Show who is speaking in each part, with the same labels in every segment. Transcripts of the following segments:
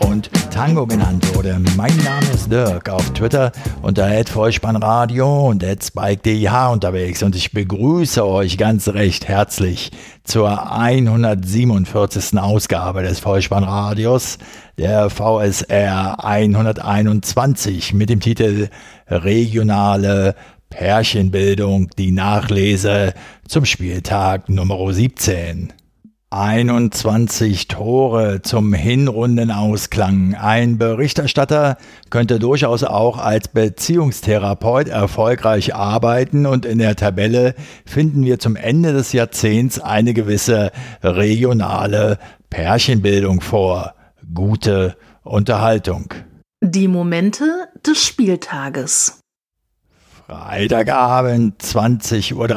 Speaker 1: und Tango genannt wurde. Mein Name ist Dirk, auf Twitter unter Vollspannradio und spike.dh unterwegs und ich begrüße euch ganz recht herzlich zur 147. Ausgabe des Vollspannradios, der VSR 121 mit dem Titel Regionale Pärchenbildung, die Nachlese zum Spieltag Nummer 17. 21 Tore zum Hinrundenausklang. Ein Berichterstatter könnte durchaus auch als Beziehungstherapeut erfolgreich arbeiten und in der Tabelle finden wir zum Ende des Jahrzehnts eine gewisse regionale Pärchenbildung vor. Gute Unterhaltung.
Speaker 2: Die Momente des Spieltages.
Speaker 1: Freitagabend, 20.30 Uhr,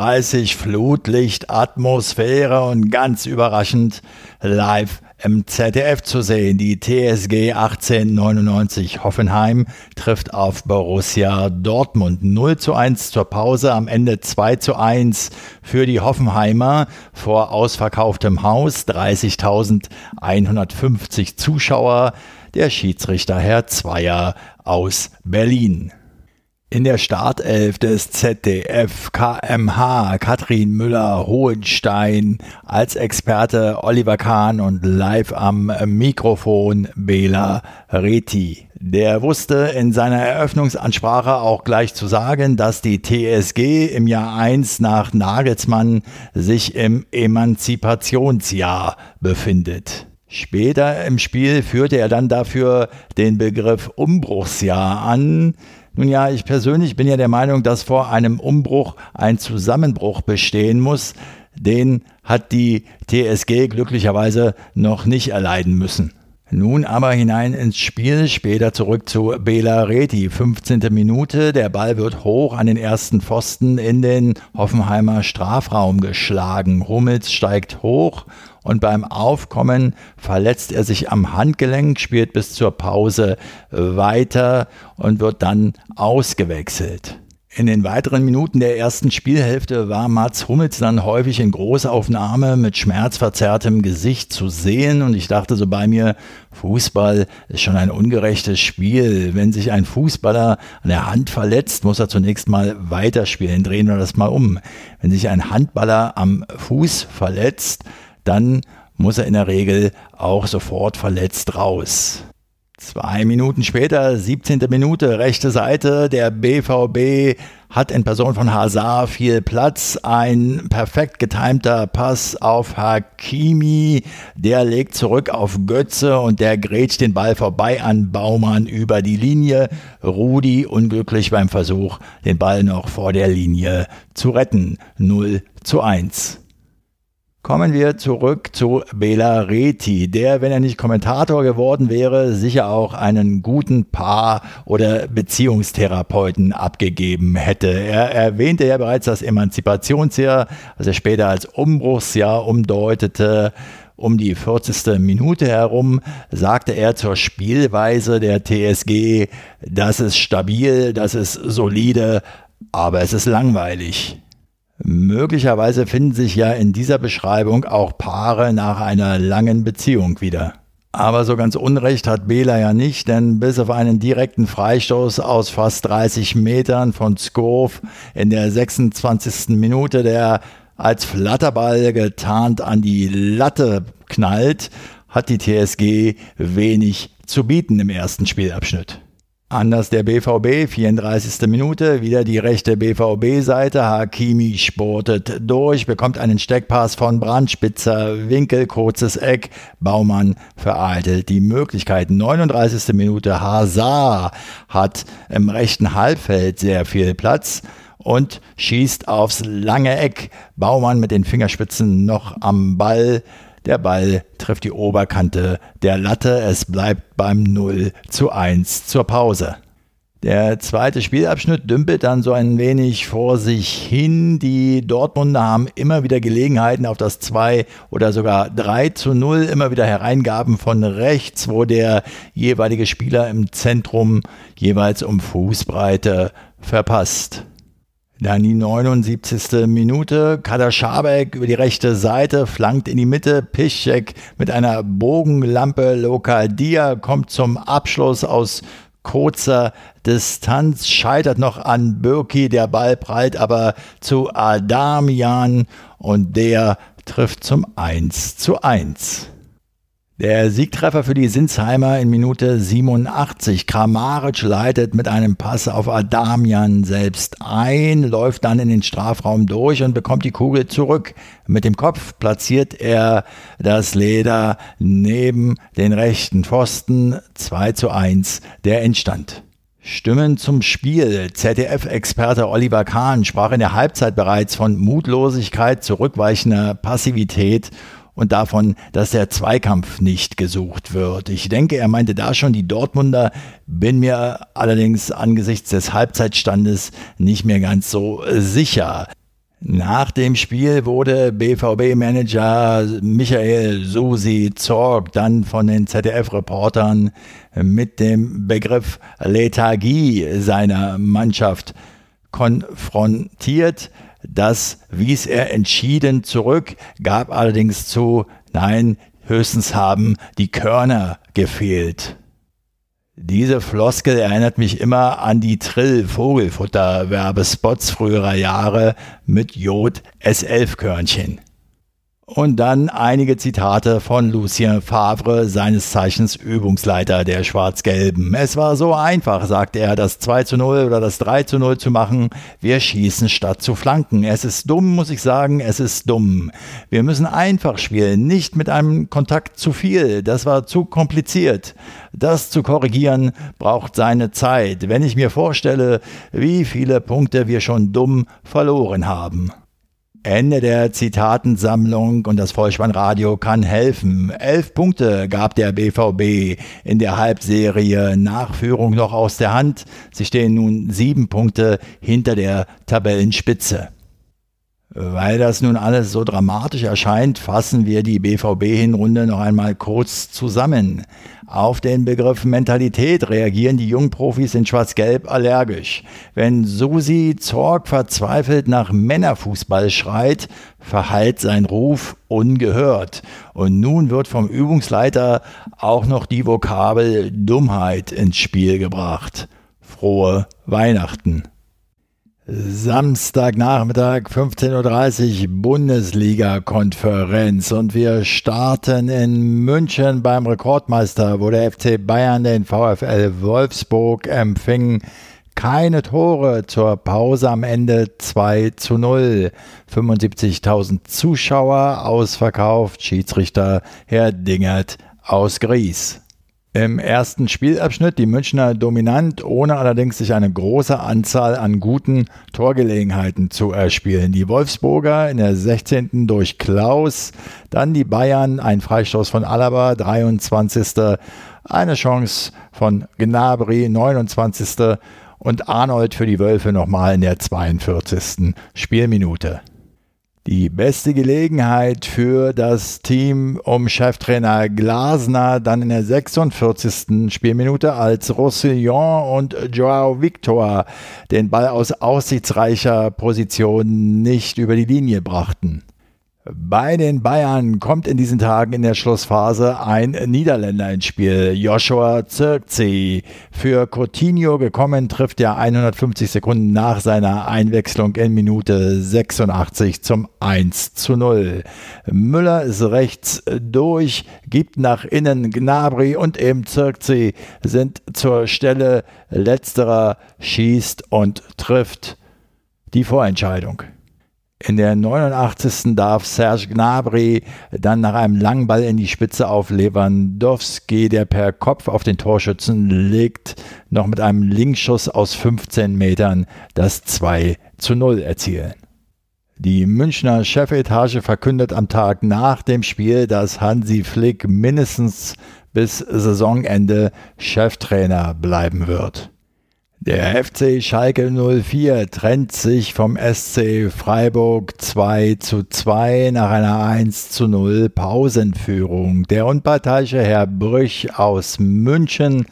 Speaker 1: Flutlicht, Atmosphäre und ganz überraschend live im ZDF zu sehen. Die TSG 1899 Hoffenheim trifft auf Borussia Dortmund. 0 zu 1 zur Pause, am Ende 2 zu 1 für die Hoffenheimer vor ausverkauftem Haus, 30.150 Zuschauer. Der Schiedsrichter Herr Zweier aus Berlin. In der Startelf des ZDF KMH Katrin Müller-Hohenstein als Experte Oliver Kahn und live am Mikrofon Bela Reti. Der wusste in seiner Eröffnungsansprache auch gleich zu sagen, dass die TSG im Jahr 1 nach Nagelsmann sich im Emanzipationsjahr befindet. Später im Spiel führte er dann dafür den Begriff Umbruchsjahr an, nun ja, ich persönlich bin ja der Meinung, dass vor einem Umbruch ein Zusammenbruch bestehen muss. Den hat die TSG glücklicherweise noch nicht erleiden müssen. Nun aber hinein ins Spiel, später zurück zu Bela Reti. 15. Minute, der Ball wird hoch an den ersten Pfosten in den Hoffenheimer Strafraum geschlagen. Hummels steigt hoch und beim Aufkommen verletzt er sich am Handgelenk, spielt bis zur Pause weiter und wird dann ausgewechselt. In den weiteren Minuten der ersten Spielhälfte war Mats Hummels dann häufig in Großaufnahme mit schmerzverzerrtem Gesicht zu sehen und ich dachte so bei mir, Fußball ist schon ein ungerechtes Spiel. Wenn sich ein Fußballer an der Hand verletzt, muss er zunächst mal weiterspielen. Drehen wir das mal um. Wenn sich ein Handballer am Fuß verletzt, dann muss er in der Regel auch sofort verletzt raus. Zwei Minuten später, 17. Minute, rechte Seite, der BVB hat in Person von Hazard viel Platz. Ein perfekt getimter Pass auf Hakimi, der legt zurück auf Götze und der grätscht den Ball vorbei an Baumann über die Linie. Rudi unglücklich beim Versuch, den Ball noch vor der Linie zu retten. 0 zu 1. Kommen wir zurück zu Bela Reti, der, wenn er nicht Kommentator geworden wäre, sicher auch einen guten Paar- oder Beziehungstherapeuten abgegeben hätte. Er erwähnte ja bereits das Emanzipationsjahr, was er später als Umbruchsjahr umdeutete. Um die 40. Minute herum sagte er zur Spielweise der TSG, das ist stabil, das ist solide, aber es ist langweilig. Möglicherweise finden sich ja in dieser Beschreibung auch Paare nach einer langen Beziehung wieder. Aber so ganz Unrecht hat Bela ja nicht, denn bis auf einen direkten Freistoß aus fast 30 Metern von Skov in der 26. Minute, der als Flatterball getarnt an die Latte knallt, hat die TSG wenig zu bieten im ersten Spielabschnitt. Anders der BVB, 34. Minute, wieder die rechte BVB-Seite. Hakimi sportet durch, bekommt einen Steckpass von Brandspitzer, Winkel, kurzes Eck. Baumann vereitelt die Möglichkeit. 39. Minute, Hazard hat im rechten Halbfeld sehr viel Platz und schießt aufs lange Eck. Baumann mit den Fingerspitzen noch am Ball. Der Ball trifft die Oberkante der Latte. Es bleibt beim 0 zu 1 zur Pause. Der zweite Spielabschnitt dümpelt dann so ein wenig vor sich hin. Die Dortmunder haben immer wieder Gelegenheiten auf das 2 oder sogar 3 zu 0, immer wieder Hereingaben von rechts, wo der jeweilige Spieler im Zentrum jeweils um Fußbreite verpasst. Dann die 79. Minute. Kader Schabek über die rechte Seite, flankt in die Mitte. Piszczek mit einer Bogenlampe. Lokadia kommt zum Abschluss aus kurzer Distanz, scheitert noch an Birki, der Ball prallt aber zu Adamian und der trifft zum 1 zu 1. Der Siegtreffer für die Sinsheimer in Minute 87. Kramaric leitet mit einem Pass auf Adamian selbst ein, läuft dann in den Strafraum durch und bekommt die Kugel zurück. Mit dem Kopf platziert er das Leder neben den rechten Pfosten 2 zu 1 der Endstand. Stimmen zum Spiel. ZDF-Experte Oliver Kahn sprach in der Halbzeit bereits von Mutlosigkeit, zurückweichender Passivität und davon, dass der Zweikampf nicht gesucht wird. Ich denke, er meinte da schon die Dortmunder, bin mir allerdings angesichts des Halbzeitstandes nicht mehr ganz so sicher. Nach dem Spiel wurde BVB-Manager Michael Susi Zorg dann von den ZDF-Reportern mit dem Begriff Lethargie seiner Mannschaft konfrontiert. Das wies er entschieden zurück, gab allerdings zu, nein, höchstens haben die Körner gefehlt. Diese Floskel erinnert mich immer an die Trill-Vogelfutter-Werbespots früherer Jahre mit Jod S11-Körnchen. Und dann einige Zitate von Lucien Favre, seines Zeichens Übungsleiter der Schwarz-Gelben. Es war so einfach, sagte er, das 2 zu 0 oder das 3 zu 0 zu machen. Wir schießen statt zu flanken. Es ist dumm, muss ich sagen, es ist dumm. Wir müssen einfach spielen, nicht mit einem Kontakt zu viel. Das war zu kompliziert. Das zu korrigieren braucht seine Zeit, wenn ich mir vorstelle, wie viele Punkte wir schon dumm verloren haben. Ende der Zitatensammlung und das Vollspannradio kann helfen. Elf Punkte gab der BVB in der Halbserie Nachführung noch aus der Hand. Sie stehen nun sieben Punkte hinter der Tabellenspitze. Weil das nun alles so dramatisch erscheint, fassen wir die BVB-Hinrunde noch einmal kurz zusammen. Auf den Begriff Mentalität reagieren die jungen Profis in Schwarz-Gelb allergisch. Wenn Susi Zorg verzweifelt nach Männerfußball schreit, verhallt sein Ruf ungehört. Und nun wird vom Übungsleiter auch noch die Vokabel Dummheit ins Spiel gebracht. Frohe Weihnachten. Samstagnachmittag 15.30 Uhr Bundesliga-Konferenz und wir starten in München beim Rekordmeister, wo der FC Bayern den VfL Wolfsburg empfing. Keine Tore zur Pause am Ende 2 zu 0. 75.000 Zuschauer ausverkauft. Schiedsrichter Herr Dingert aus Gries. Im ersten Spielabschnitt die Münchner dominant, ohne allerdings sich eine große Anzahl an guten Torgelegenheiten zu erspielen. Die Wolfsburger in der 16. durch Klaus, dann die Bayern, ein Freistoß von Alaba, 23. Eine Chance von Gnabry, 29. Und Arnold für die Wölfe nochmal in der 42. Spielminute. Die beste Gelegenheit für das Team um Cheftrainer Glasner dann in der 46. Spielminute, als Roussillon und Joao Victor den Ball aus aussichtsreicher Position nicht über die Linie brachten. Bei den Bayern kommt in diesen Tagen in der Schlussphase ein Niederländer ins Spiel, Joshua Zirkzee. Für Coutinho gekommen trifft er 150 Sekunden nach seiner Einwechslung in Minute 86 zum 1 zu 0. Müller ist rechts durch, gibt nach innen Gnabry und eben Zirkzee sind zur Stelle. Letzterer schießt und trifft die Vorentscheidung. In der 89. darf Serge Gnabry dann nach einem langen Ball in die Spitze auf Lewandowski, der per Kopf auf den Torschützen legt, noch mit einem Linkschuss aus 15 Metern das 2 zu 0 erzielen. Die Münchner Chefetage verkündet am Tag nach dem Spiel, dass Hansi Flick mindestens bis Saisonende Cheftrainer bleiben wird. Der FC Schalke 04 trennt sich vom SC Freiburg 2 zu 2 nach einer 1 zu 0 Pausenführung. Der unparteiische Herr Brüch aus München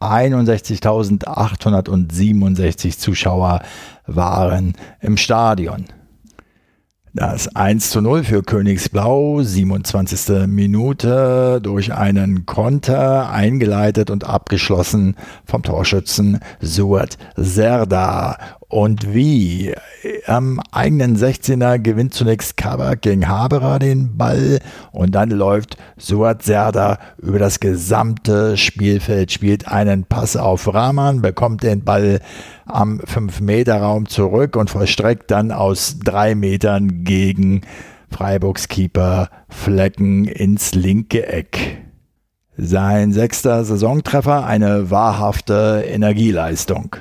Speaker 1: 61.867 Zuschauer waren im Stadion. Das 1 zu 0 für Königsblau, 27. Minute durch einen Konter, eingeleitet und abgeschlossen vom Torschützen Suat Serda. Und wie? Am eigenen 16er gewinnt zunächst Kabak gegen Haberer den Ball und dann läuft Suat Serda über das gesamte Spielfeld, spielt einen Pass auf Rahman, bekommt den Ball am 5-Meter-Raum zurück und vollstreckt dann aus drei Metern gegen Freiburgs Keeper Flecken ins linke Eck. Sein sechster Saisontreffer, eine wahrhafte Energieleistung.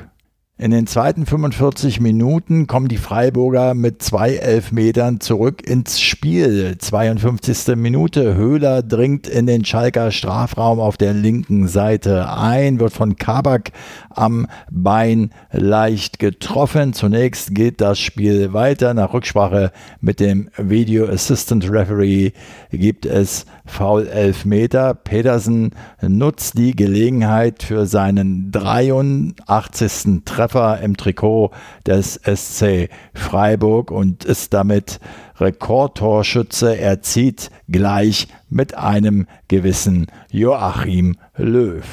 Speaker 1: In den zweiten 45 Minuten kommen die Freiburger mit zwei Elfmetern zurück ins Spiel. 52. Minute. Höhler dringt in den Schalker Strafraum auf der linken Seite ein, wird von Kabak am Bein leicht getroffen. Zunächst geht das Spiel weiter. Nach Rücksprache mit dem Video Assistant Referee gibt es Foul Elfmeter. Petersen nutzt die Gelegenheit für seinen 83. Treffer im Trikot des SC Freiburg und ist damit Rekordtorschütze. Er zieht gleich mit einem gewissen Joachim Löw.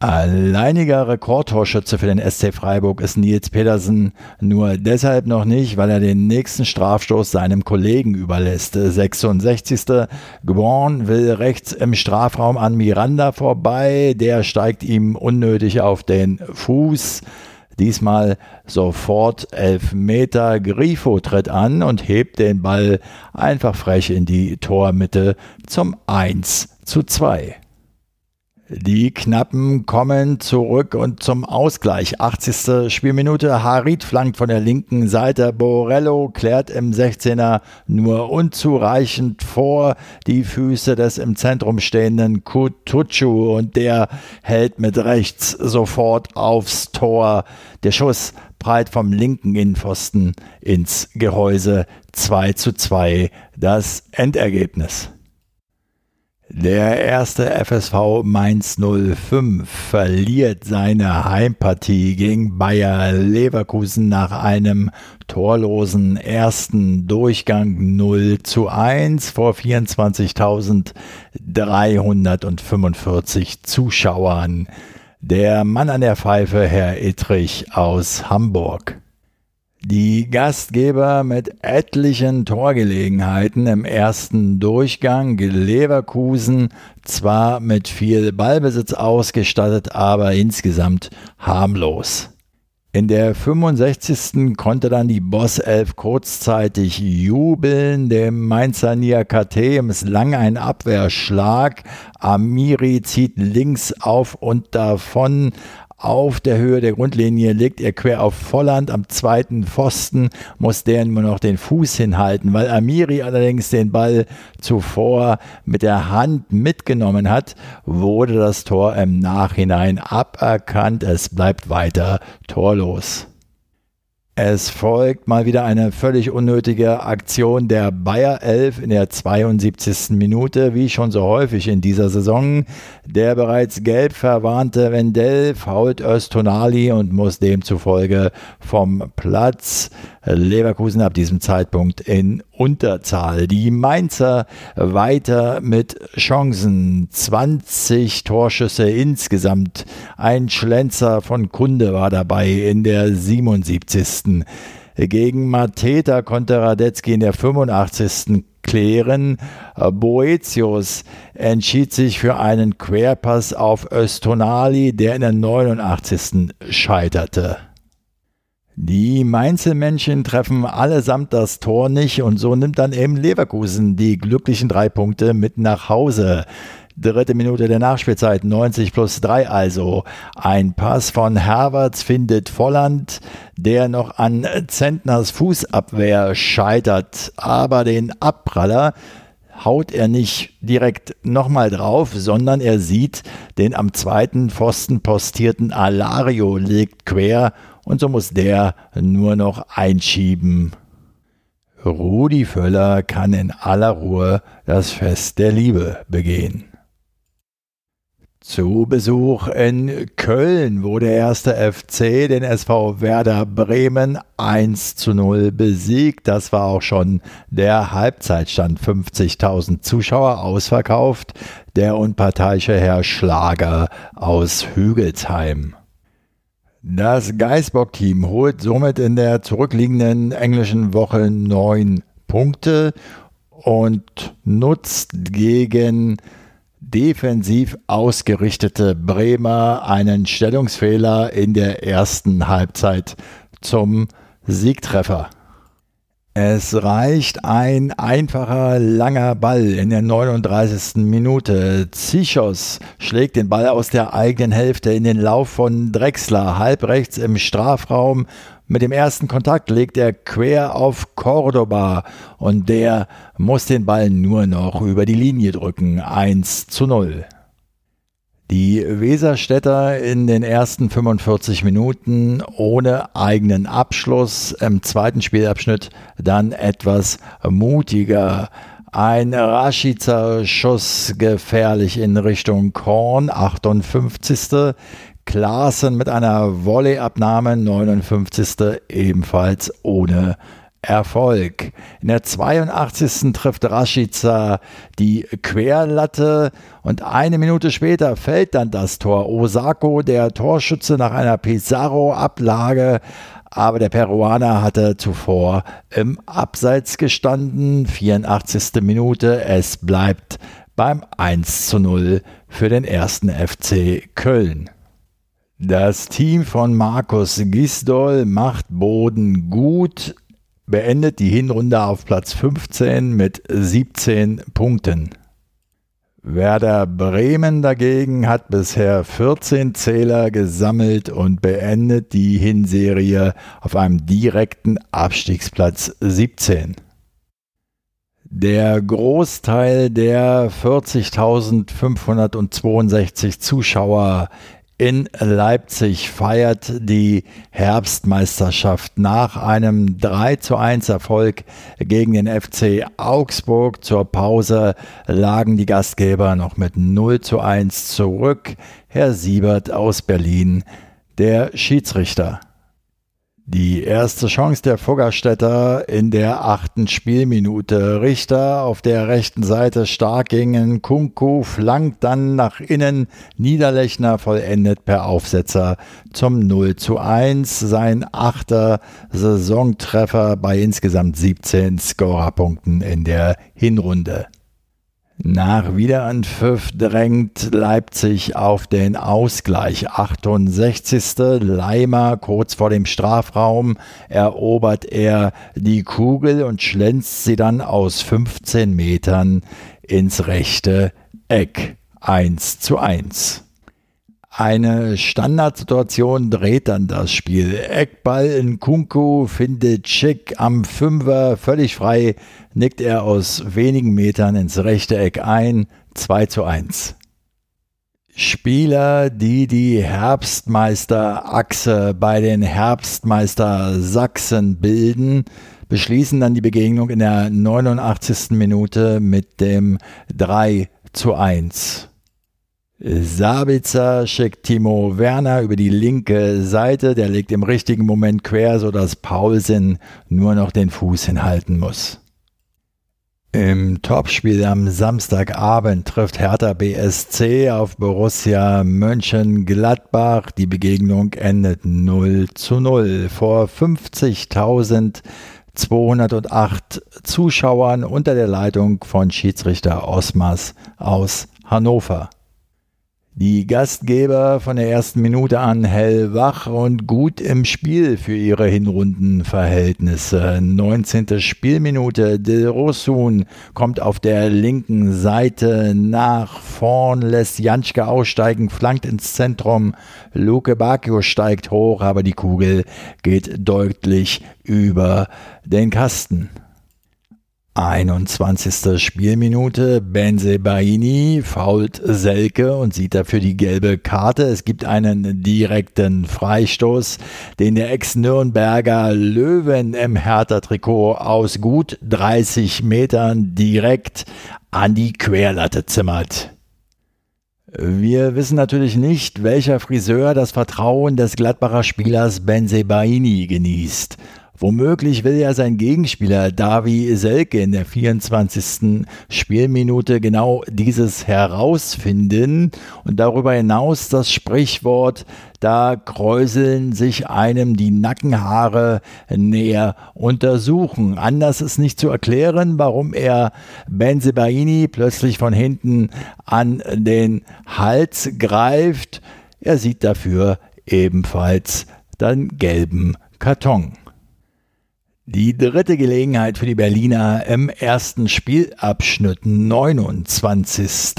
Speaker 1: Alleiniger Rekordtorschütze für den SC Freiburg ist Nils Pedersen nur deshalb noch nicht, weil er den nächsten Strafstoß seinem Kollegen überlässt. 66. Gborn will rechts im Strafraum an Miranda vorbei, der steigt ihm unnötig auf den Fuß. Diesmal sofort elf Meter. Grifo tritt an und hebt den Ball einfach frech in die Tormitte zum 1 zu 2. Die Knappen kommen zurück und zum Ausgleich. 80. Spielminute. Harit flankt von der linken Seite. Borello klärt im 16er nur unzureichend vor die Füße des im Zentrum stehenden Kutucu und der hält mit rechts sofort aufs Tor. Der Schuss breit vom linken Innenpfosten ins Gehäuse. 2 zu 2 das Endergebnis. Der erste FSV Mainz 05 verliert seine Heimpartie gegen Bayer Leverkusen nach einem torlosen ersten Durchgang 0 zu 1 vor 24.345 Zuschauern. Der Mann an der Pfeife, Herr Ittrich aus Hamburg. Die Gastgeber mit etlichen Torgelegenheiten im ersten Durchgang, Leverkusen zwar mit viel Ballbesitz ausgestattet, aber insgesamt harmlos. In der 65. konnte dann die Boss 11 kurzzeitig jubeln. Dem Mainzer Niakate misslang ein Abwehrschlag. Amiri zieht links auf und davon auf der Höhe der Grundlinie legt er quer auf Volland am zweiten Pfosten, muss der nur noch den Fuß hinhalten, weil Amiri allerdings den Ball zuvor mit der Hand mitgenommen hat, wurde das Tor im Nachhinein aberkannt. Es bleibt weiter torlos. Es folgt mal wieder eine völlig unnötige Aktion der Bayer 11 in der 72. Minute, wie schon so häufig in dieser Saison. Der bereits gelb verwarnte Wendell fault Östonali und muss demzufolge vom Platz. Leverkusen ab diesem Zeitpunkt in Unterzahl. Die Mainzer weiter mit Chancen. 20 Torschüsse insgesamt. Ein Schlenzer von Kunde war dabei in der 77. Gegen Mateta konnte Radetzky in der 85. klären. Boetius entschied sich für einen Querpass auf Östonali, der in der 89. scheiterte. Die Mainzelmännchen treffen allesamt das Tor nicht und so nimmt dann eben Leverkusen die glücklichen drei Punkte mit nach Hause. Dritte Minute der Nachspielzeit, 90 plus 3 also. Ein Pass von Herberts findet Volland, der noch an Zentners Fußabwehr scheitert, aber den Abpraller haut er nicht direkt nochmal drauf, sondern er sieht, den am zweiten Pfosten postierten Alario legt quer und so muss der nur noch einschieben. Rudi Völler kann in aller Ruhe das Fest der Liebe begehen. Zu Besuch in Köln, wo der erste FC den SV Werder Bremen 1 zu 0 besiegt. Das war auch schon der Halbzeitstand. 50.000 Zuschauer ausverkauft. Der unparteiische Herr Schlager aus Hügelsheim. Das Geisbock-Team holt somit in der zurückliegenden englischen Woche neun Punkte und nutzt gegen defensiv ausgerichtete Bremer einen Stellungsfehler in der ersten Halbzeit zum Siegtreffer. Es reicht ein einfacher langer Ball in der 39. Minute. Zichos schlägt den Ball aus der eigenen Hälfte in den Lauf von Drexler, halb rechts im Strafraum. Mit dem ersten Kontakt legt er quer auf Cordoba und der muss den Ball nur noch über die Linie drücken. 1 zu 0. Die Weserstädter in den ersten 45 Minuten ohne eigenen Abschluss, im zweiten Spielabschnitt dann etwas mutiger. Ein Raschizer Schuss gefährlich in Richtung Korn, 58. Klaassen mit einer Volleyabnahme, 59. ebenfalls ohne Erfolg. In der 82. trifft Rashica die Querlatte und eine Minute später fällt dann das Tor. Osako, der Torschütze nach einer Pizarro-Ablage, aber der Peruaner hatte zuvor im Abseits gestanden. 84. Minute, es bleibt beim 1 zu 0 für den ersten FC Köln. Das Team von Markus Gisdol macht Boden gut, beendet die Hinrunde auf Platz 15 mit 17 Punkten. Werder Bremen dagegen hat bisher 14 Zähler gesammelt und beendet die Hinserie auf einem direkten Abstiegsplatz 17. Der Großteil der 40.562 Zuschauer in Leipzig feiert die Herbstmeisterschaft nach einem 3 zu 1 Erfolg gegen den FC Augsburg. Zur Pause lagen die Gastgeber noch mit 0 zu 1 zurück. Herr Siebert aus Berlin, der Schiedsrichter. Die erste Chance der Fuggerstädter in der achten Spielminute. Richter auf der rechten Seite stark gegen Kunku, flankt dann nach innen. Niederlechner vollendet per Aufsetzer zum 0 zu 1. Sein achter Saisontreffer bei insgesamt 17 Scorerpunkten in der Hinrunde. Nach Wiederanpfiff drängt Leipzig auf den Ausgleich. 68. Leimer kurz vor dem Strafraum erobert er die Kugel und schlänzt sie dann aus 15 Metern ins rechte Eck. 1 zu 1. Eine Standardsituation dreht dann das Spiel. Eckball in Kunku findet Schick am Fünfer völlig frei, nickt er aus wenigen Metern ins rechte Eck ein. 2 zu 1. Spieler, die die Herbstmeisterachse bei den Herbstmeister Sachsen bilden, beschließen dann die Begegnung in der 89. Minute mit dem 3 zu 1. Sabitzer schickt Timo Werner über die linke Seite. Der legt im richtigen Moment quer, sodass Paulsen nur noch den Fuß hinhalten muss. Im Topspiel am Samstagabend trifft Hertha BSC auf Borussia Mönchengladbach. Die Begegnung endet 0 zu 0 vor 50.208 Zuschauern unter der Leitung von Schiedsrichter Osmas aus Hannover. Die Gastgeber von der ersten Minute an hellwach und gut im Spiel für ihre Hinrundenverhältnisse. 19. Spielminute. Del Rosun kommt auf der linken Seite nach vorn, lässt Janschke aussteigen, flankt ins Zentrum. Luke Bacchio steigt hoch, aber die Kugel geht deutlich über den Kasten. 21. Spielminute. Benze Baini fault Selke und sieht dafür die gelbe Karte. Es gibt einen direkten Freistoß, den der Ex-Nürnberger Löwen im Hertha-Trikot aus gut 30 Metern direkt an die Querlatte zimmert. Wir wissen natürlich nicht, welcher Friseur das Vertrauen des Gladbacher Spielers Benze Baini genießt. Womöglich will ja sein Gegenspieler Davi Selke in der 24. Spielminute genau dieses herausfinden und darüber hinaus das Sprichwort, da kräuseln sich einem die Nackenhaare näher untersuchen. Anders ist nicht zu erklären, warum er Benzebaini plötzlich von hinten an den Hals greift. Er sieht dafür ebenfalls den gelben Karton. Die dritte Gelegenheit für die Berliner im ersten Spielabschnitt 29.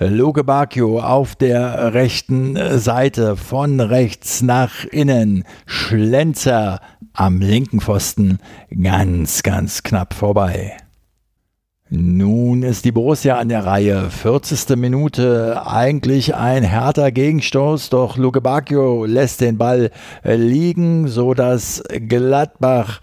Speaker 1: Loge Bacchio auf der rechten Seite von rechts nach innen. Schlenzer am linken Pfosten ganz, ganz knapp vorbei. Nun ist die Borussia an der Reihe. 40. Minute, eigentlich ein härter Gegenstoß, doch Luke Bacchio lässt den Ball liegen, so dass Gladbach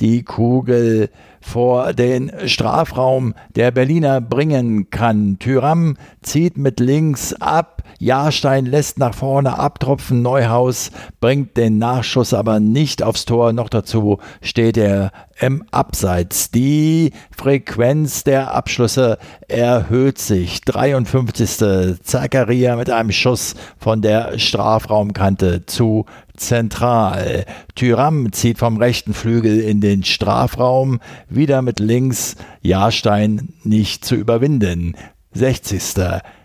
Speaker 1: die Kugel vor den Strafraum der Berliner bringen kann. Tyram zieht mit links ab, Jahrstein lässt nach vorne abtropfen, Neuhaus bringt den Nachschuss aber nicht aufs Tor, noch dazu steht er im Abseits. Die Frequenz der Abschlüsse erhöht sich. 53. Zakaria mit einem Schuss von der Strafraumkante zu zentral. Tyram zieht vom rechten Flügel in den Strafraum, wieder mit links, Jahrstein nicht zu überwinden. 60.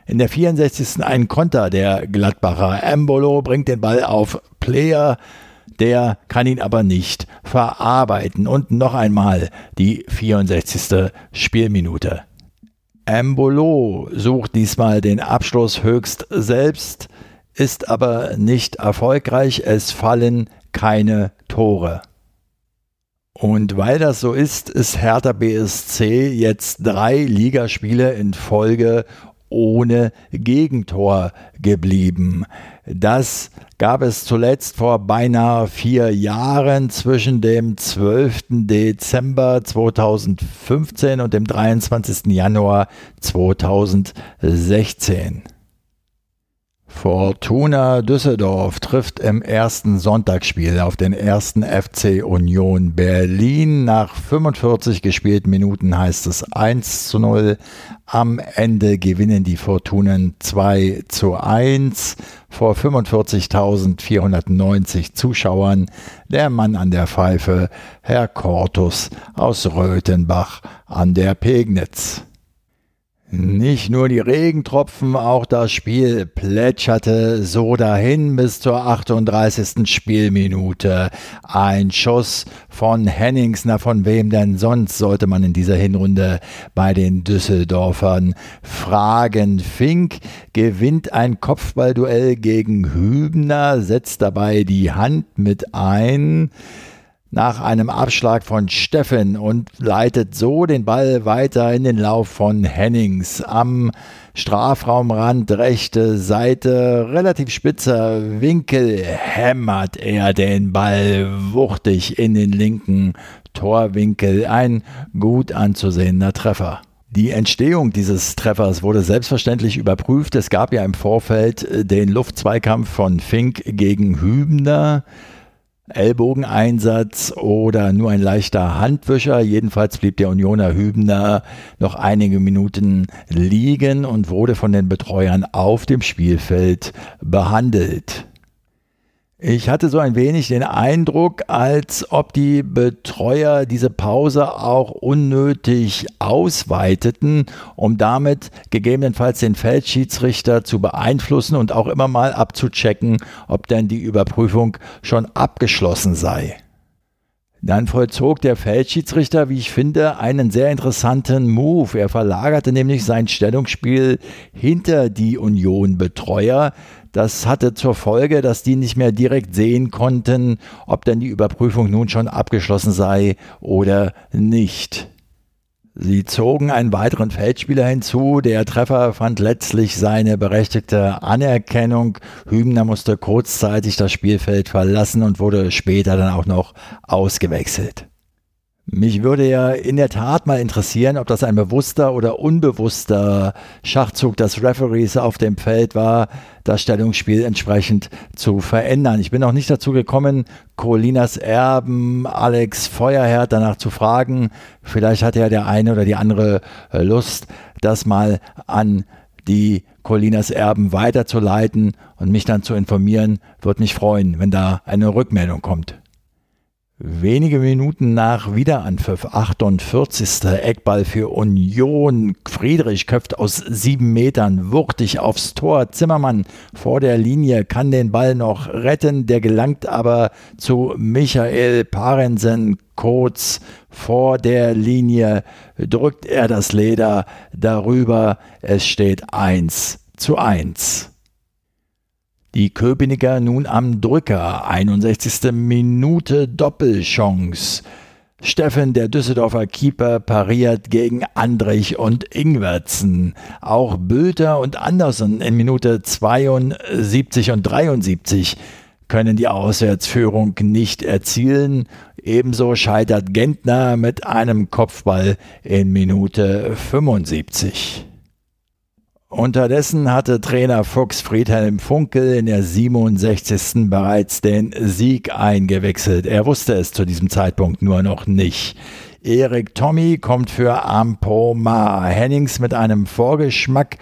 Speaker 1: In der 64. ein Konter der Gladbacher. Embolo bringt den Ball auf Player, der kann ihn aber nicht verarbeiten. Und noch einmal die 64. Spielminute. Embolo sucht diesmal den Abschluss höchst selbst ist aber nicht erfolgreich. Es fallen keine Tore. Und weil das so ist, ist Hertha BSC jetzt drei Ligaspiele in Folge ohne Gegentor geblieben. Das gab es zuletzt vor beinahe vier Jahren zwischen dem 12. Dezember 2015 und dem 23. Januar 2016. Fortuna Düsseldorf trifft im ersten Sonntagsspiel auf den ersten FC Union Berlin. Nach 45 gespielten Minuten heißt es 1 zu 0. Am Ende gewinnen die Fortunen 2 zu 1 vor 45.490 Zuschauern. Der Mann an der Pfeife, Herr Cortus aus Röthenbach an der Pegnitz. Nicht nur die Regentropfen, auch das Spiel plätscherte so dahin bis zur 38. Spielminute. Ein Schuss von Hennings, na von wem denn sonst sollte man in dieser Hinrunde bei den Düsseldorfern fragen. Fink gewinnt ein Kopfballduell gegen Hübner, setzt dabei die Hand mit ein nach einem Abschlag von Steffen und leitet so den Ball weiter in den Lauf von Hennings am Strafraumrand rechte Seite, relativ spitzer Winkel, hämmert er den Ball wuchtig in den linken Torwinkel. Ein gut anzusehender Treffer. Die Entstehung dieses Treffers wurde selbstverständlich überprüft. Es gab ja im Vorfeld den Luftzweikampf von Fink gegen Hübner. Ellbogeneinsatz oder nur ein leichter Handwischer. Jedenfalls blieb der Unioner Hübner noch einige Minuten liegen und wurde von den Betreuern auf dem Spielfeld behandelt. Ich hatte so ein wenig den Eindruck, als ob die Betreuer diese Pause auch unnötig ausweiteten, um damit gegebenenfalls den Feldschiedsrichter zu beeinflussen und auch immer mal abzuchecken, ob denn die Überprüfung schon abgeschlossen sei. Dann vollzog der Feldschiedsrichter, wie ich finde, einen sehr interessanten Move. Er verlagerte nämlich sein Stellungsspiel hinter die Union-Betreuer, das hatte zur Folge, dass die nicht mehr direkt sehen konnten, ob denn die Überprüfung nun schon abgeschlossen sei oder nicht. Sie zogen einen weiteren Feldspieler hinzu. Der Treffer fand letztlich seine berechtigte Anerkennung. Hübner musste kurzzeitig das Spielfeld verlassen und wurde später dann auch noch ausgewechselt. Mich würde ja in der Tat mal interessieren, ob das ein bewusster oder unbewusster Schachzug des Referees auf dem Feld war, das Stellungsspiel entsprechend zu verändern. Ich bin noch nicht dazu gekommen, Colinas Erben, Alex Feuerherd danach zu fragen. Vielleicht hat ja der eine oder die andere äh, Lust, das mal an die Colinas Erben weiterzuleiten und mich dann zu informieren. Würde mich freuen, wenn da eine Rückmeldung kommt. Wenige Minuten nach Wiederanpfiff, 48. Eckball für Union. Friedrich köpft aus sieben Metern wuchtig aufs Tor. Zimmermann vor der Linie kann den Ball noch retten. Der gelangt aber zu Michael Parensen kurz vor der Linie. Drückt er das Leder darüber. Es steht 1 zu 1. Die Köpenicker nun am Drücker, 61. Minute Doppelchance. Steffen, der Düsseldorfer Keeper, pariert gegen Andrich und Ingwertsen. Auch Bülter und Andersen in Minute 72 und 73 können die Auswärtsführung nicht erzielen. Ebenso scheitert Gentner mit einem Kopfball in Minute 75. Unterdessen hatte Trainer Fuchs Friedhelm Funkel in der 67. bereits den Sieg eingewechselt. Er wusste es zu diesem Zeitpunkt nur noch nicht. Erik Tommy kommt für Ampoma. Hennings mit einem Vorgeschmack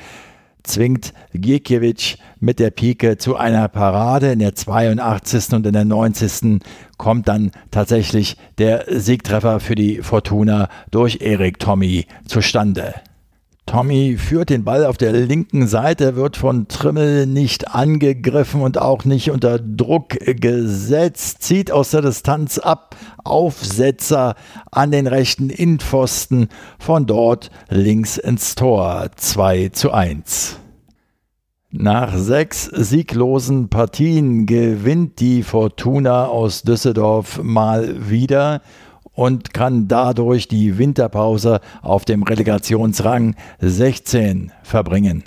Speaker 1: zwingt Gikiewicz mit der Pike zu einer Parade. In der 82. und in der 90. kommt dann tatsächlich der Siegtreffer für die Fortuna durch Erik Tommy zustande. Tommy führt den Ball auf der linken Seite, wird von Trimmel nicht angegriffen und auch nicht unter Druck gesetzt, zieht aus der Distanz ab, Aufsetzer an den rechten Innenpfosten, von dort links ins Tor 2 zu 1. Nach sechs sieglosen Partien gewinnt die Fortuna aus Düsseldorf mal wieder und kann dadurch die Winterpause auf dem Relegationsrang 16 verbringen.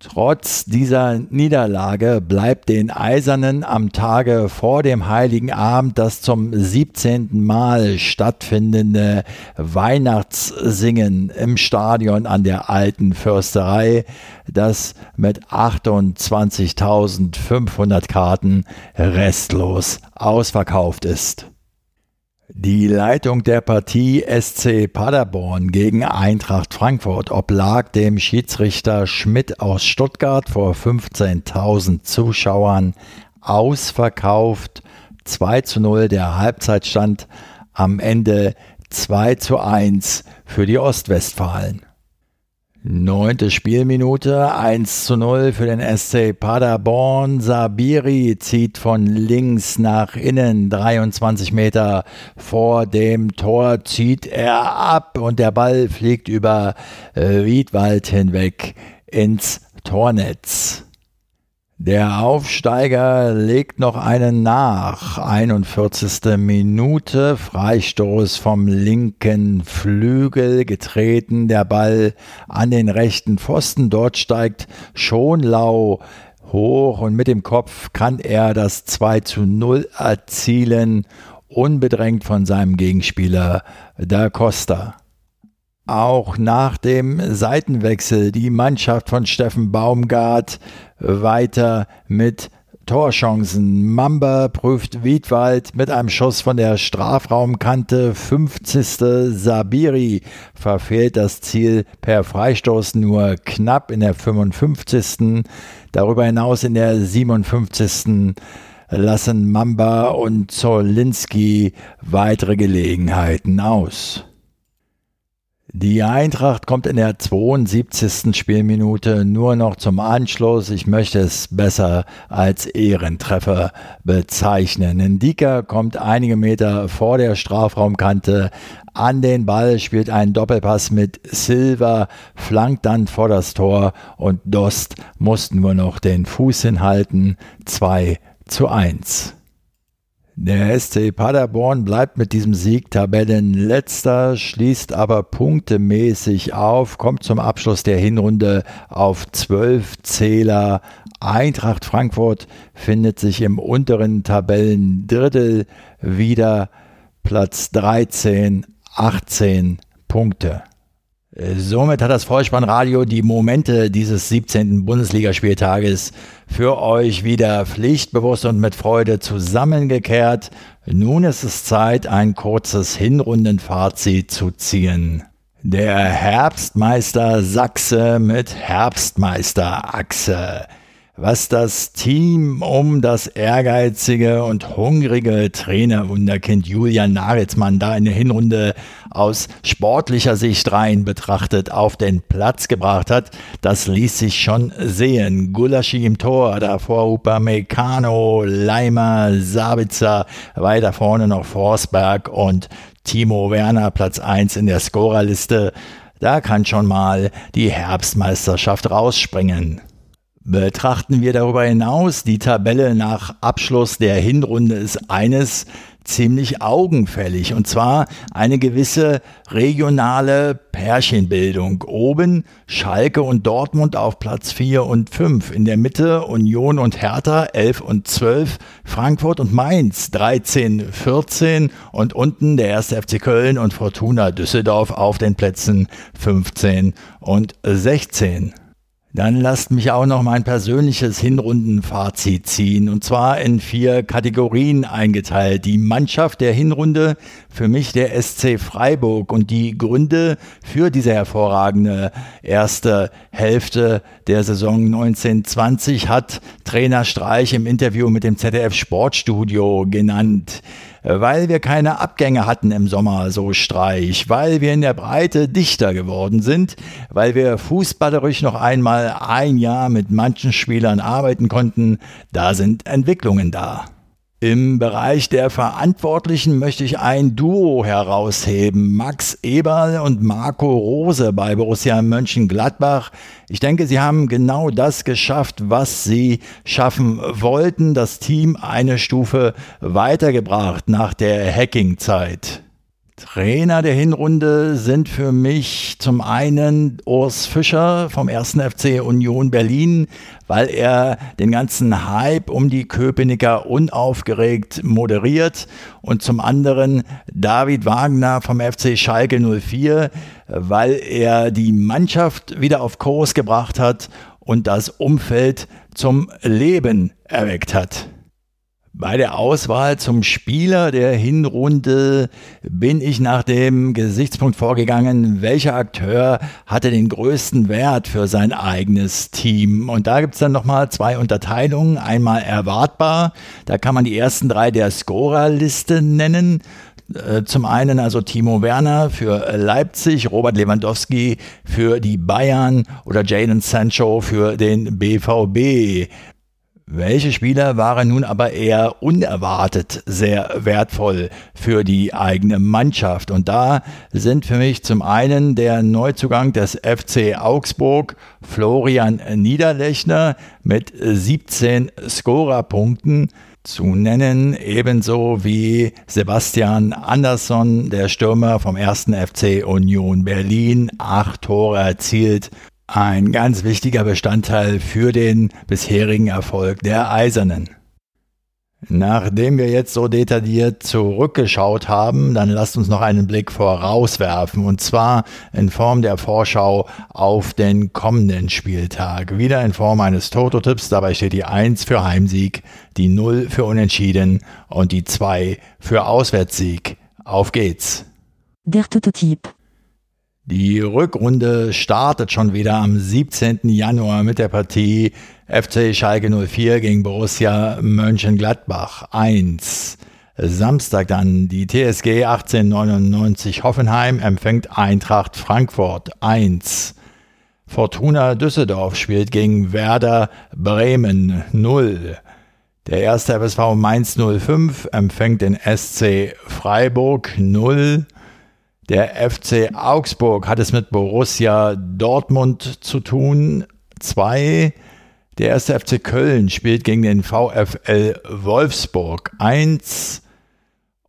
Speaker 1: Trotz dieser Niederlage bleibt den Eisernen am Tage vor dem Heiligen Abend das zum 17. Mal stattfindende Weihnachtssingen im Stadion an der alten Fürsterei, das mit 28.500 Karten restlos ausverkauft ist. Die Leitung der Partie SC Paderborn gegen Eintracht Frankfurt oblag dem Schiedsrichter Schmidt aus Stuttgart vor 15.000 Zuschauern ausverkauft. 2 zu 0 der Halbzeitstand am Ende 2 zu 1 für die Ostwestfalen. Neunte Spielminute, 1 zu 0 für den SC Paderborn. Sabiri zieht von links nach innen, 23 Meter vor dem Tor zieht er ab und der Ball fliegt über äh, Wiedwald hinweg ins Tornetz. Der Aufsteiger legt noch einen nach. 41. Minute. Freistoß vom linken Flügel getreten. Der Ball an den rechten Pfosten. Dort steigt Schonlau hoch und mit dem Kopf kann er das 2 zu 0 erzielen. Unbedrängt von seinem Gegenspieler Da Costa. Auch nach dem Seitenwechsel die Mannschaft von Steffen Baumgart weiter mit Torchancen. Mamba prüft Wiedwald mit einem Schuss von der Strafraumkante. 50. Sabiri verfehlt das Ziel per Freistoß nur knapp in der 55. Darüber hinaus in der 57. lassen Mamba und Zolinski weitere Gelegenheiten aus. Die Eintracht kommt in der 72. Spielminute nur noch zum Anschluss. Ich möchte es besser als Ehrentreffer bezeichnen. Ndika kommt einige Meter vor der Strafraumkante an den Ball, spielt einen Doppelpass mit Silva, flankt dann vor das Tor und Dost muss nur noch den Fuß hinhalten. 2 zu 1. Der SC Paderborn bleibt mit diesem Sieg Tabellenletzter, schließt aber punktemäßig auf, kommt zum Abschluss der Hinrunde auf zwölf Zähler. Eintracht Frankfurt findet sich im unteren Tabellendrittel wieder Platz 13, 18 Punkte. Somit hat das Vollspannradio die Momente dieses 17. Bundesligaspieltages für euch wieder pflichtbewusst und mit Freude zusammengekehrt. Nun ist es Zeit, ein kurzes Hinrundenfazit zu ziehen. Der Herbstmeister Sachse mit Herbstmeister Achse was das Team um das ehrgeizige und hungrige Trainerwunderkind Julian Nagelsmann da in der Hinrunde aus sportlicher Sicht rein betrachtet auf den Platz gebracht hat, das ließ sich schon sehen. Gulaschi im Tor, davor Upamecano, Leimer, Sabitzer, weiter vorne noch Forsberg und Timo Werner Platz 1 in der Scorerliste. Da kann schon mal die Herbstmeisterschaft rausspringen. Betrachten wir darüber hinaus die Tabelle nach Abschluss der Hinrunde ist eines ziemlich augenfällig und zwar eine gewisse regionale Pärchenbildung. Oben Schalke und Dortmund auf Platz 4 und 5, in der Mitte Union und Hertha 11 und 12, Frankfurt und Mainz 13, 14 und unten der erste FC Köln und Fortuna Düsseldorf auf den Plätzen 15 und 16. Dann lasst mich auch noch mein persönliches Hinrundenfazit ziehen. Und zwar in vier Kategorien eingeteilt. Die Mannschaft der Hinrunde, für mich der SC Freiburg. Und die Gründe für diese hervorragende erste Hälfte der Saison 1920 hat Trainer Streich im Interview mit dem ZDF Sportstudio genannt weil wir keine Abgänge hatten im Sommer, so Streich, weil wir in der Breite dichter geworden sind, weil wir fußballerisch noch einmal ein Jahr mit manchen Spielern arbeiten konnten, da sind Entwicklungen da. Im Bereich der Verantwortlichen möchte ich ein Duo herausheben. Max Eberl und Marco Rose bei Borussia Mönchengladbach. Ich denke, sie haben genau das geschafft, was sie schaffen wollten. Das Team eine Stufe weitergebracht nach der Hacking-Zeit. Trainer der Hinrunde sind für mich zum einen Urs Fischer vom 1. FC Union Berlin, weil er den ganzen Hype um die Köpenicker unaufgeregt moderiert und zum anderen David Wagner vom FC Schalke 04, weil er die Mannschaft wieder auf Kurs gebracht hat und das Umfeld zum Leben erweckt hat. Bei der Auswahl zum Spieler der Hinrunde bin ich nach dem Gesichtspunkt vorgegangen, welcher Akteur hatte den größten Wert für sein eigenes Team. Und da gibt es dann nochmal zwei Unterteilungen. Einmal erwartbar, da kann man die ersten drei der Scorerliste nennen. Äh, zum einen also Timo Werner für Leipzig, Robert Lewandowski für die Bayern oder Jadon Sancho für den BVB. Welche Spieler waren nun aber eher unerwartet sehr wertvoll für die eigene Mannschaft? Und da sind für mich zum einen der Neuzugang des FC Augsburg, Florian Niederlechner mit 17 Scorerpunkten zu nennen, ebenso wie Sebastian Andersson, der Stürmer vom 1. FC Union Berlin, acht Tore erzielt ein ganz wichtiger Bestandteil für den bisherigen Erfolg der Eisernen. Nachdem wir jetzt so detailliert zurückgeschaut haben, dann lasst uns noch einen Blick vorauswerfen und zwar in Form der Vorschau auf den kommenden Spieltag. Wieder in Form eines Toto-Tipps, dabei steht die 1 für Heimsieg, die 0 für Unentschieden und die 2 für Auswärtssieg. Auf geht's!
Speaker 3: Der Toto-Tipp.
Speaker 1: Die Rückrunde startet schon wieder am 17. Januar mit der Partie FC Schalke 04 gegen Borussia Mönchengladbach 1. Samstag dann die TSG 1899 Hoffenheim empfängt Eintracht Frankfurt 1. Fortuna Düsseldorf spielt gegen Werder Bremen 0. Der erste FSV Mainz 05 empfängt den SC Freiburg 0. Der FC Augsburg hat es mit Borussia Dortmund zu tun. Zwei. Der erste FC Köln spielt gegen den VfL Wolfsburg. Eins.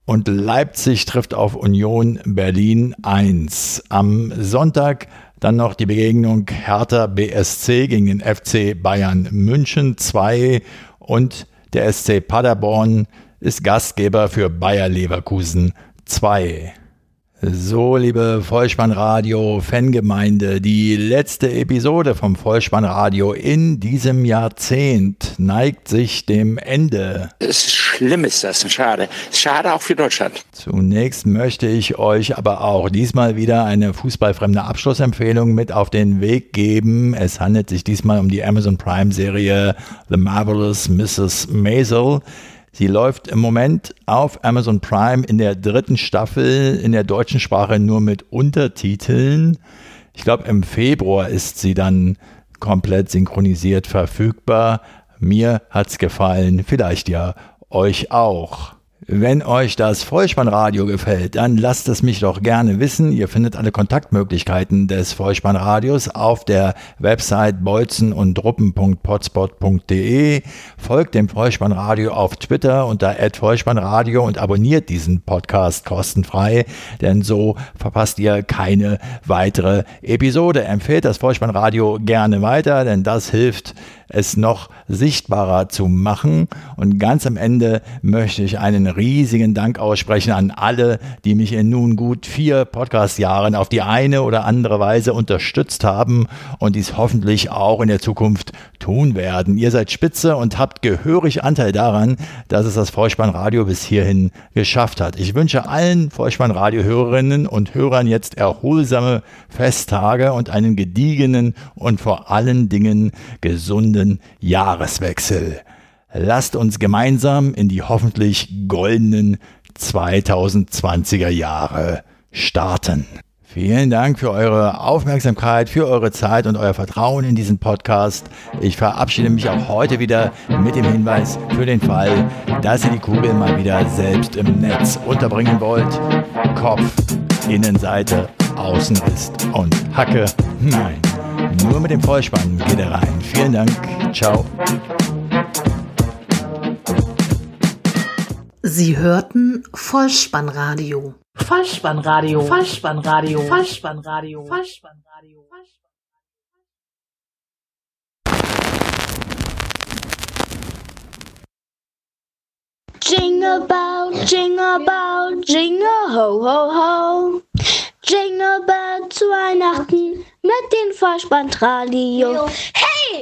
Speaker 1: und Leipzig trifft auf Union Berlin 1. Am Sonntag dann noch die Begegnung Hertha BSC gegen den FC Bayern München 2 und der SC Paderborn ist Gastgeber für Bayer Leverkusen 2. So, liebe Vollspannradio-Fangemeinde, die letzte Episode vom Vollspannradio in diesem Jahrzehnt neigt sich dem Ende.
Speaker 4: Es ist schlimm, ist das. Schade. Schade auch für Deutschland.
Speaker 1: Zunächst möchte ich euch aber auch diesmal wieder eine fußballfremde Abschlussempfehlung mit auf den Weg geben. Es handelt sich diesmal um die Amazon Prime-Serie The Marvelous Mrs. Maisel. Sie läuft im Moment auf Amazon Prime in der dritten Staffel in der deutschen Sprache nur mit Untertiteln. Ich glaube, im Februar ist sie dann komplett synchronisiert verfügbar. Mir hat's gefallen, vielleicht ja euch auch. Wenn euch das Vollspannradio gefällt, dann lasst es mich doch gerne wissen. Ihr findet alle Kontaktmöglichkeiten des Vollspannradios auf der Website bolzenundruppen.potspot.de. Folgt dem Vollspannradio auf Twitter unter @vollspannradio und abonniert diesen Podcast kostenfrei, denn so verpasst ihr keine weitere Episode. Empfehlt das Vollspannradio gerne weiter, denn das hilft es noch sichtbarer zu machen. Und ganz am Ende möchte ich einen riesigen Dank aussprechen an alle, die mich in nun gut vier Podcast-Jahren auf die eine oder andere Weise unterstützt haben und dies hoffentlich auch in der Zukunft tun werden. Ihr seid spitze und habt gehörig Anteil daran, dass es das Vollspannradio bis hierhin geschafft hat. Ich wünsche allen Vollspannradio-Hörerinnen und Hörern jetzt erholsame Festtage und einen gediegenen und vor allen Dingen gesunden Jahreswechsel. Lasst uns gemeinsam in die hoffentlich goldenen 2020er Jahre starten. Vielen Dank für eure Aufmerksamkeit, für eure Zeit und euer Vertrauen in diesen Podcast. Ich verabschiede mich auch heute wieder mit dem Hinweis für den Fall, dass ihr die Kugel mal wieder selbst im Netz unterbringen wollt. Kopf, Innenseite, Außenriss und Hacke. Nein, nur mit dem Vollspann geht er rein. Vielen Dank. Ciao.
Speaker 2: Sie hörten Vollspannradio. Vollspannradio. Vollspannradio. Vollspannradio. Vollspannradio.
Speaker 5: Jingle bell, jingle bell, jingle ho ho ho. Jingle bell zu Weihnachten mit dem Vollspannradio. Hey!